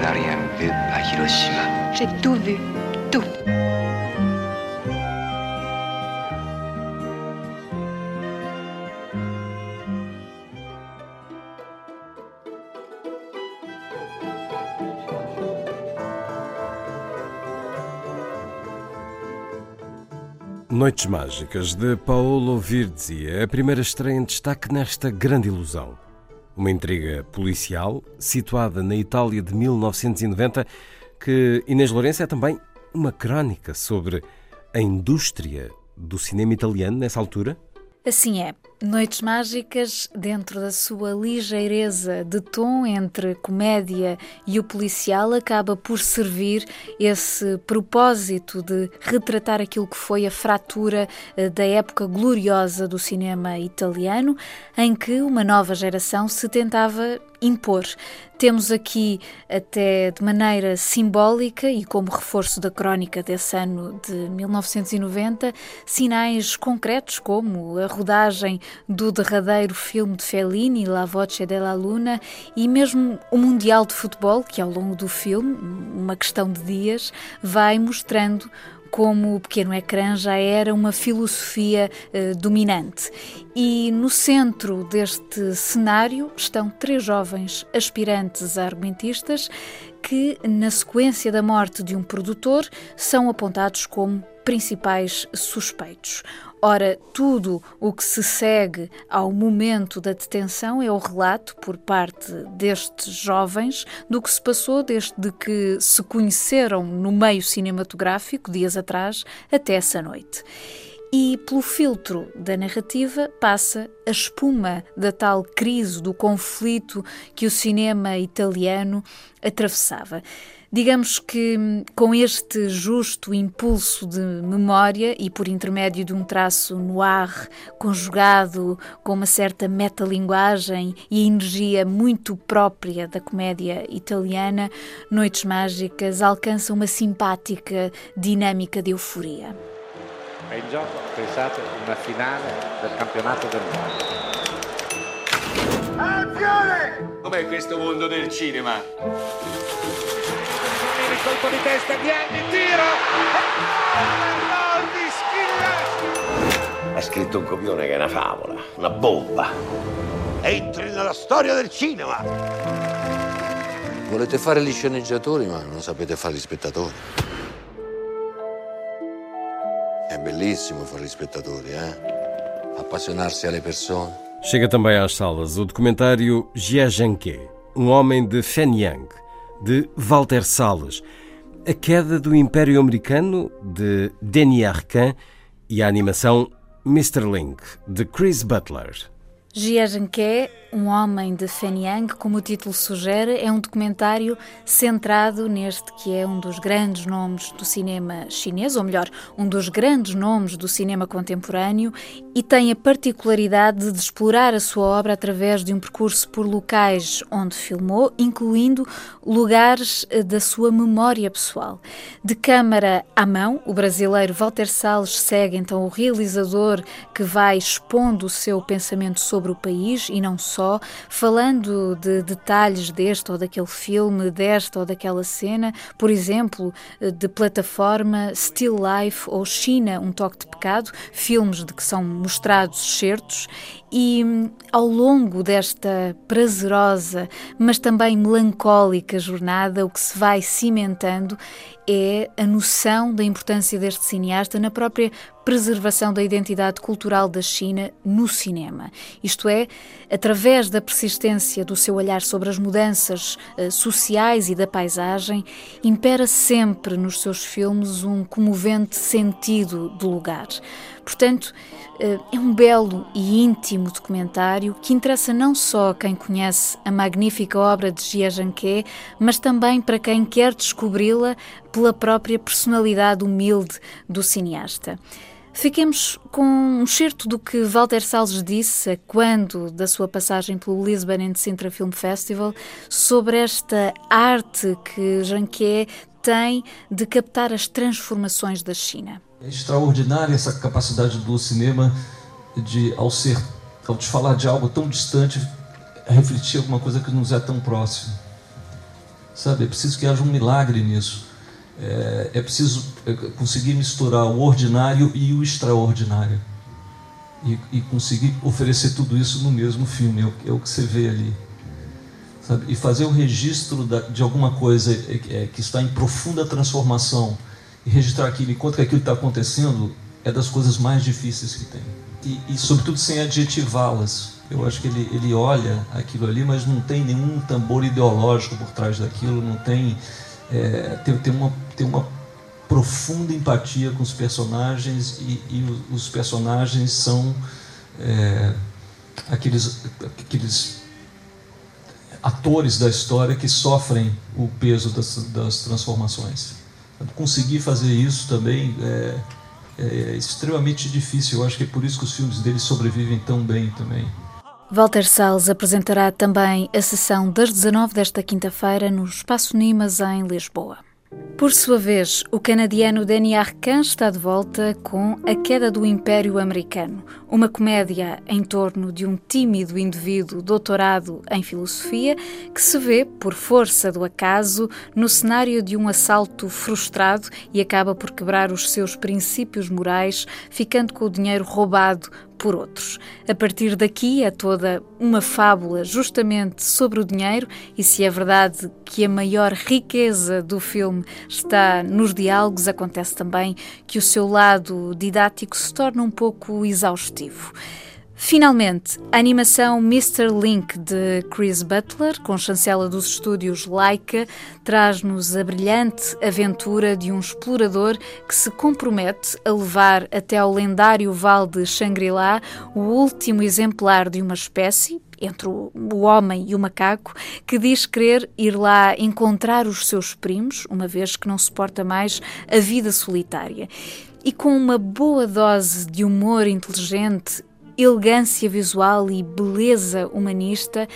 N'as rien vu à Hiroshima. J'ai tout vu. Tout. Noites Mágicas, de Paolo Virzi, é a primeira estreia em destaque nesta grande ilusão. Uma intriga policial, situada na Itália de 1990, que Inês Lourenço é também uma crónica sobre a indústria do cinema italiano nessa altura? Assim é. Noites Mágicas, dentro da sua ligeireza de tom entre comédia e o policial, acaba por servir esse propósito de retratar aquilo que foi a fratura eh, da época gloriosa do cinema italiano, em que uma nova geração se tentava impor. Temos aqui, até de maneira simbólica e como reforço da crónica desse ano de 1990, sinais concretos como a rodagem do derradeiro filme de Fellini, La Voce della Luna, e mesmo o Mundial de Futebol, que ao longo do filme, uma questão de dias, vai mostrando como o pequeno ecrã já era uma filosofia eh, dominante. E no centro deste cenário estão três jovens aspirantes a argumentistas que, na sequência da morte de um produtor, são apontados como principais suspeitos. Ora, tudo o que se segue ao momento da detenção é o relato por parte destes jovens do que se passou desde que se conheceram no meio cinematográfico, dias atrás, até essa noite. E pelo filtro da narrativa passa a espuma da tal crise, do conflito que o cinema italiano atravessava. Digamos que com este justo impulso de memória e por intermédio de um traço noir conjugado com uma certa metalinguagem e energia muito própria da comédia italiana, Noites Mágicas alcança uma simpática dinâmica de euforia. È in gioco, pensate, una finale del campionato del mondo. Com'è questo mondo del cinema? Il colpo di testa di Anni, tiro! Gol di Schillaci! Ha scritto un copione che è una favola, una bomba. Entri nella storia del cinema. Volete fare gli sceneggiatori, ma non sapete fare gli spettatori. È bellissimo fare gli spettatori, eh? Appassionarsi alle persone. Chega também às salas o documentário Jia Zhangke, um homem de Fenyang, de Walter Salles, a queda do Império Americano, de Denis Arcand, e a animação Mr. Link, de Chris Butler. Jia Zhangke, um homem de Fenyang, como o título sugere, é um documentário centrado neste que é um dos grandes nomes do cinema chinês, ou melhor, um dos grandes nomes do cinema contemporâneo, e tem a particularidade de explorar a sua obra através de um percurso por locais onde filmou, incluindo lugares eh, da sua memória pessoal. De câmara à mão, o brasileiro Walter Salles segue então o realizador que vai expondo o seu pensamento sobre o país e não só, falando de detalhes deste ou daquele filme, desta ou daquela cena, por exemplo, de plataforma Still Life ou China, um toque de pecado, filmes de que são mostrados certos e ao longo desta prazerosa, mas também melancólica jornada, o que se vai cimentando é a noção da importância deste cineasta na própria preservação da identidade cultural da China no cinema. Isto é, através da persistência do seu olhar sobre as mudanças eh, sociais e da paisagem, impera sempre nos seus filmes um comovente sentido do lugar. Portanto, é um belo e íntimo documentário que interessa não só quem conhece a magnífica obra de Gia Janquet, mas também para quem quer descobri-la pela própria personalidade humilde do cineasta. Fiquemos com um certo do que Walter Salles disse quando da sua passagem pelo Lisbon and Sintra Film Festival sobre esta arte que Janquet tem de captar as transformações da China. É extraordinária essa capacidade do cinema de, ao ser, ao te falar de algo tão distante, refletir alguma coisa que nos é tão próximo. Sabe, é preciso que haja um milagre nisso. É, é preciso é, conseguir misturar o ordinário e o extraordinário. E, e conseguir oferecer tudo isso no mesmo filme, é o, é o que você vê ali. Sabe? E fazer o registro da, de alguma coisa é, é, que está em profunda transformação e registrar aquilo enquanto que aquilo está acontecendo é das coisas mais difíceis que tem. E, e sobretudo sem adjetivá-las. Eu acho que ele, ele olha aquilo ali, mas não tem nenhum tambor ideológico por trás daquilo, não tem, é, tem, tem, uma, tem uma profunda empatia com os personagens e, e os personagens são é, aqueles, aqueles atores da história que sofrem o peso das, das transformações. Conseguir fazer isso também é, é, extremamente difícil. Eu acho que é por isso que os filmes dele sobrevivem tão bem também. Walter Salles apresentará também a sessão das 19 desta quinta-feira no Espaço Nimas, em Lisboa. Por sua vez, o canadiano Danny Arcand está de volta com A Queda do Império Americano, uma comédia em torno de um tímido indivíduo doutorado em filosofia que se vê, por força do acaso, no cenário de um assalto frustrado e acaba por quebrar os seus princípios morais, ficando com o dinheiro roubado por outros. A partir daqui é toda uma fábula justamente sobre o dinheiro e se é verdade que a maior riqueza do filme está nos diálogos, acontece também que o seu lado didático se torna um pouco exaustivo. Finalmente, a animação Mr. Link de Chris Butler, com chancela dos estúdios Laika, traz-nos a brilhante aventura de um explorador que se compromete a levar até ao lendário Vale de Shangri-La o último exemplar de uma espécie, entre o homem e o macaco, que diz querer ir lá encontrar os seus primos, uma vez que não suporta mais a vida solitária. E com uma boa dose de humor inteligente elegância visual e beleza humanista,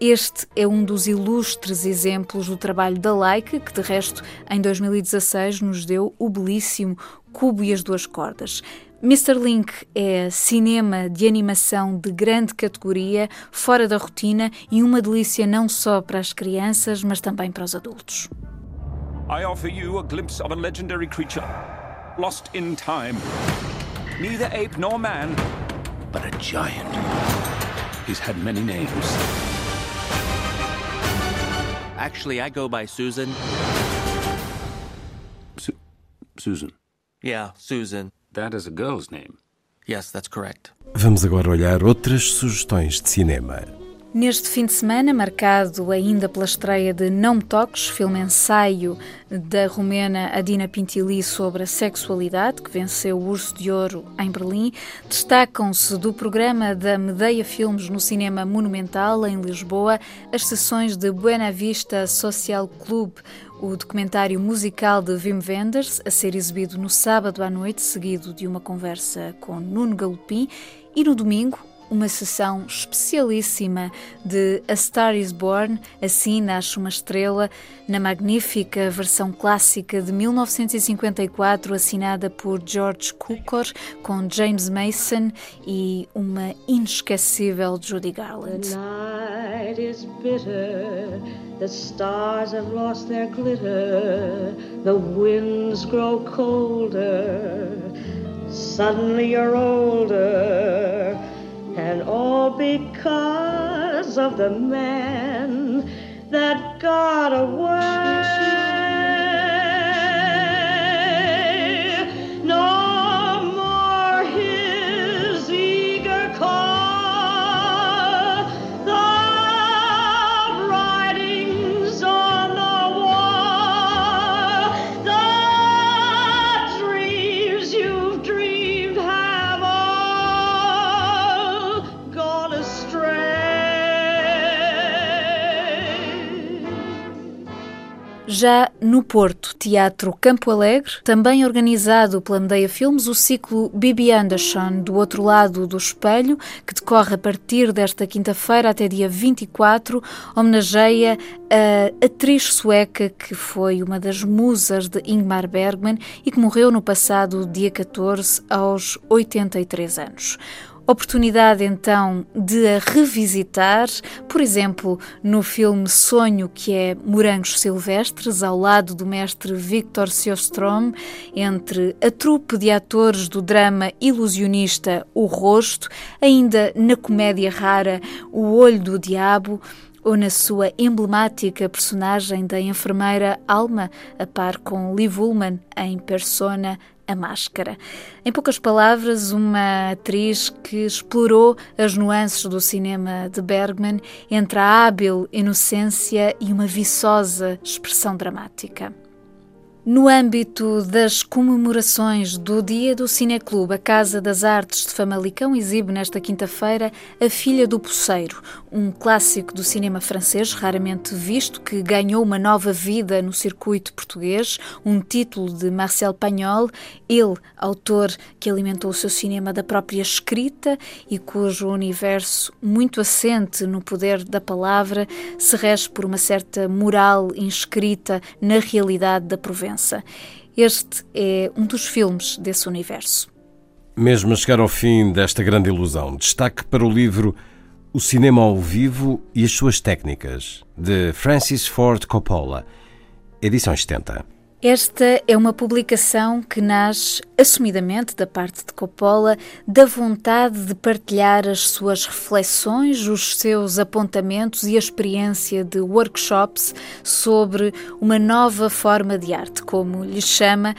este é um dos ilustres exemplos do trabalho da Laika, que de resto em 2016 nos deu o belíssimo Cubo e as Duas Cordas. Mr. Link é cinema de animação de grande categoria, fora da rotina e uma delícia não só para as crianças, mas também para os adultos. I offer you a glimpse of a legendary creature, lost in time. Neither ape nor man, but a giant. He's had many names. Actually, I go by Susan. Su- Susan. Yeah, Susan. That is a girl's name. Yes, that's correct. Vamos agora olhar outras sugestões de cinema. Neste fim de semana, marcado ainda pela estreia de Não Me Toques, filme ensaio da romena Adina Pintili sobre a sexualidade, que venceu o Urso de Ouro em Berlim, destacam-se do programa da Medeia Filmes no Cinema Monumental, em Lisboa, as sessões de Buena Vista Social Club, o documentário musical de Wim Wenders, a ser exibido no sábado à noite, seguido de uma conversa com Nuno Galopim, e no domingo, uma sessão especialíssima de A Star is Born, assim nasce uma estrela, na magnífica versão clássica de 1954, assinada por George Cukor, com James Mason e uma inesquecível Judy Garland. The night is bitter, the stars have lost their glitter, the winds grow colder, suddenly you're older. And all because of the man that got away. Já no Porto, Teatro Campo Alegre, também organizado pela Medeia Filmes, o ciclo Bibi Anderson, do outro lado do espelho, que decorre a partir desta quinta-feira até dia 24, homenageia a atriz sueca que foi uma das musas de Ingmar Bergman e que morreu no passado dia 14 aos 83 anos. Oportunidade então de a revisitar, por exemplo, no filme Sonho, que é Morangos Silvestres, ao lado do mestre Victor Sjöström, entre a trupe de atores do drama ilusionista O Rosto, ainda na comédia rara O Olho do Diabo, ou na sua emblemática personagem da enfermeira Alma, a par com Liv Ullmann em Persona a Máscara. Em poucas palavras, uma atriz que explorou as nuances do cinema de Bergman entre a hábil inocência e uma viçosa expressão dramática. No âmbito das comemorações do Dia do Cineclube, a Casa das Artes de Famalicão exibe nesta quinta-feira A Filha do Poceiro, um clássico do cinema francês raramente visto que ganhou uma nova vida no circuito português, um título de Marcel Pagnol, ele, autor que alimentou o seu cinema da própria escrita e cujo universo, muito assente no poder da palavra, se rege por uma certa moral inscrita na realidade da Provença. Este é um dos filmes desse universo. Mesmo a chegar ao fim desta grande ilusão, destaque para o livro O Cinema ao Vivo e as Suas Técnicas, de Francis Ford Coppola, edição 70. Esta é uma publicação que nasce assumidamente da parte de Coppola da vontade de partilhar as suas reflexões, os seus apontamentos e a experiência de workshops sobre uma nova forma de arte, como lhe chama,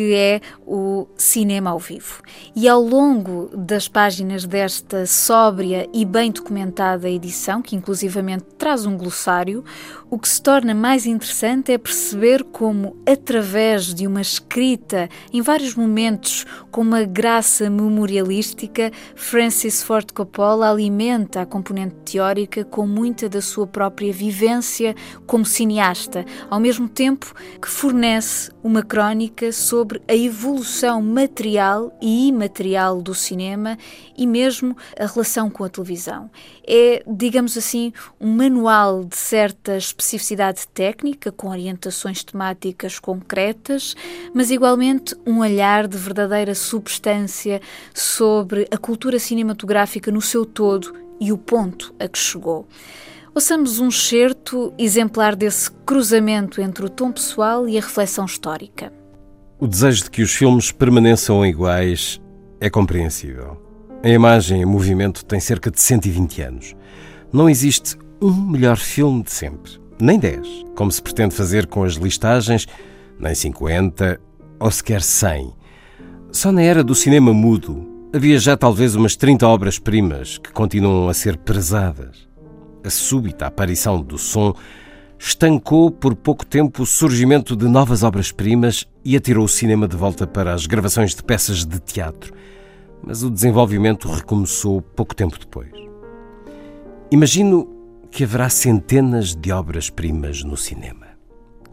que é o cinema ao vivo. E ao longo das páginas desta sóbria e bem documentada edição, que inclusivamente traz um glossário, o que se torna mais interessante é perceber como, através de uma escrita em vários momentos com uma graça memorialística, Francis Ford Coppola alimenta a componente teórica com muita da sua própria vivência como cineasta, ao mesmo tempo que fornece uma crónica sobre sobre a evolução material e imaterial do cinema e mesmo a relação com a televisão. É, digamos assim, um manual de certa especificidade técnica, com orientações temáticas concretas, mas igualmente um olhar de verdadeira substância sobre a cultura cinematográfica no seu todo e o ponto a que chegou. Ouçamos um certo exemplar desse cruzamento entre o tom pessoal e a reflexão histórica. O desejo de que os filmes permaneçam iguais é compreensível. A imagem em movimento tem cerca de 120 anos. Não existe um melhor filme de sempre, nem 10, como se pretende fazer com as listagens, nem 50 ou sequer 100. Só na era do cinema mudo havia já talvez umas 30 obras-primas que continuam a ser prezadas. A súbita aparição do som estancou por pouco tempo o surgimento de novas obras-primas e atirou o cinema de volta para as gravações de peças de teatro. Mas o desenvolvimento recomeçou pouco tempo depois. Imagino que haverá centenas de obras-primas no cinema.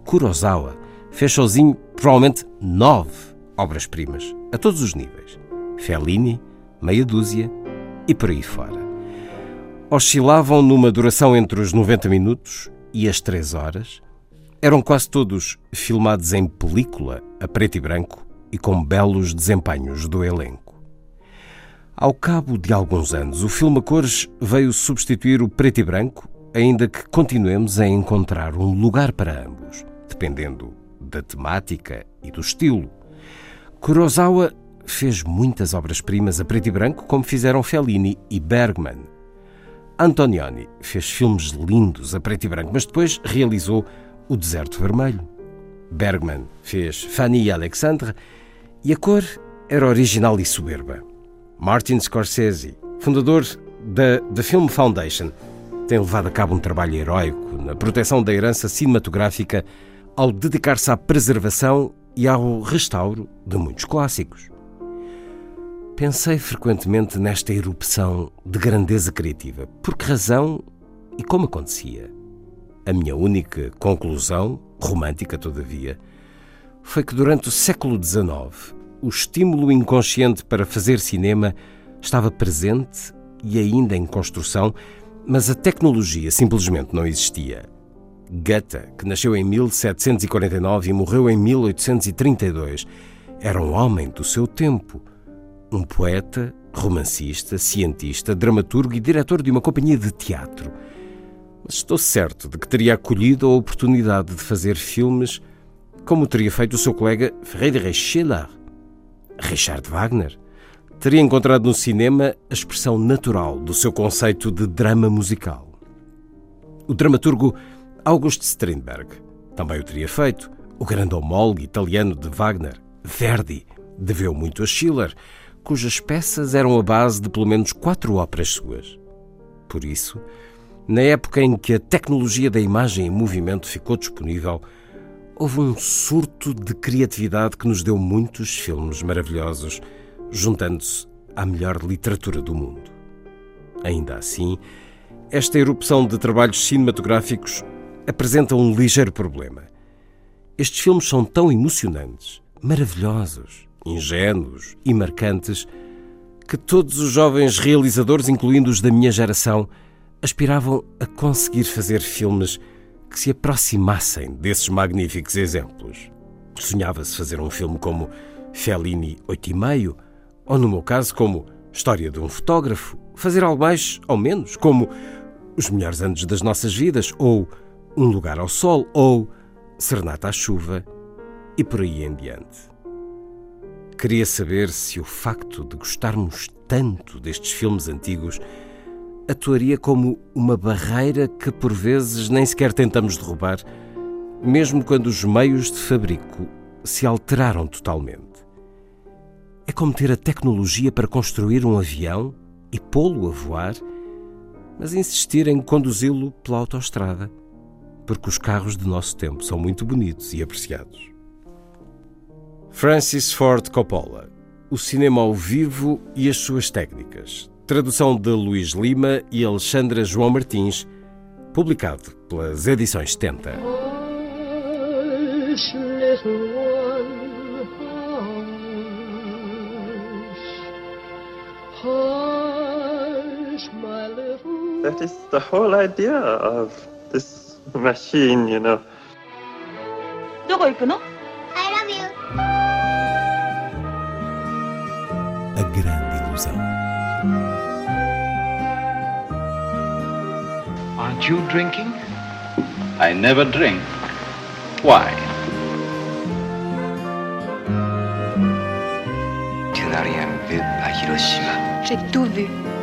Kurosawa fez sozinho provavelmente nove obras-primas, a todos os níveis. Fellini, meia dúzia e por aí fora. Oscilavam numa duração entre os 90 minutos e as três horas, eram quase todos filmados em película, a preto e branco, e com belos desempenhos do elenco. Ao cabo de alguns anos, o filme a cores veio substituir o preto e branco, ainda que continuemos a encontrar um lugar para ambos, dependendo da temática e do estilo. Kurosawa fez muitas obras-primas a preto e branco, como fizeram Fellini e Bergman. Antonioni fez filmes lindos a preto e branco, mas depois realizou O Deserto Vermelho. Bergman fez Fanny e Alexandre e a cor era original e soberba. Martin Scorsese, fundador da The Film Foundation, tem levado a cabo um trabalho heróico na proteção da herança cinematográfica ao dedicar-se à preservação e ao restauro de muitos clássicos. Pensei frequentemente nesta erupção de grandeza criativa. Por que razão e como acontecia? A minha única conclusão romântica todavia, foi que durante o século XIX o estímulo inconsciente para fazer cinema estava presente e ainda em construção, mas a tecnologia simplesmente não existia. Goethe, que nasceu em 1749 e morreu em 1832, era um homem do seu tempo, um poeta, romancista, cientista, dramaturgo e diretor de uma companhia de teatro. Mas estou certo de que teria acolhido a oportunidade de fazer filmes como teria feito o seu colega Friedrich Schiller. Richard Wagner teria encontrado no cinema a expressão natural do seu conceito de drama musical. O dramaturgo August Strindberg também o teria feito. O grande homólogo italiano de Wagner, Verdi, deveu muito a Schiller, cujas peças eram a base de pelo menos quatro óperas suas. Por isso, na época em que a tecnologia da imagem em movimento ficou disponível, houve um surto de criatividade que nos deu muitos filmes maravilhosos, juntando-se à melhor literatura do mundo. Ainda assim, esta erupção de trabalhos cinematográficos apresenta um ligeiro problema. Estes filmes são tão emocionantes, maravilhosos, ingênuos e marcantes que todos os jovens realizadores, incluindo os da minha geração, aspiravam a conseguir fazer filmes que se aproximassem desses magníficos exemplos. Sonhava-se fazer um filme como Fellini 8 e meio, ou no meu caso como História de um fotógrafo, fazer algo mais ou menos como Os melhores anos das nossas vidas ou Um lugar ao sol ou Serenata à chuva e por aí em diante. Queria saber se o facto de gostarmos tanto destes filmes antigos atuaria como uma barreira que por vezes nem sequer tentamos derrubar, mesmo quando os meios de fabrico se alteraram totalmente. É como ter a tecnologia para construir um avião e pô-lo a voar, mas insistir em conduzi-lo pela autoestrada, porque os carros de nosso tempo são muito bonitos e apreciados. Francis Ford Coppola, o cinema ao vivo e as suas técnicas, Tradução de Luís Lima e Alexandra João Martins, publicado pelas edições 70. Hush, little one, hush. Hush, my little That is the whole idea of this machine, you know. どこ行くの I love you. A grande ilusão. Aren't you drinking? I never drink. Why? Tu n'as rien vu à Hiroshima. J'ai tout vu, tout.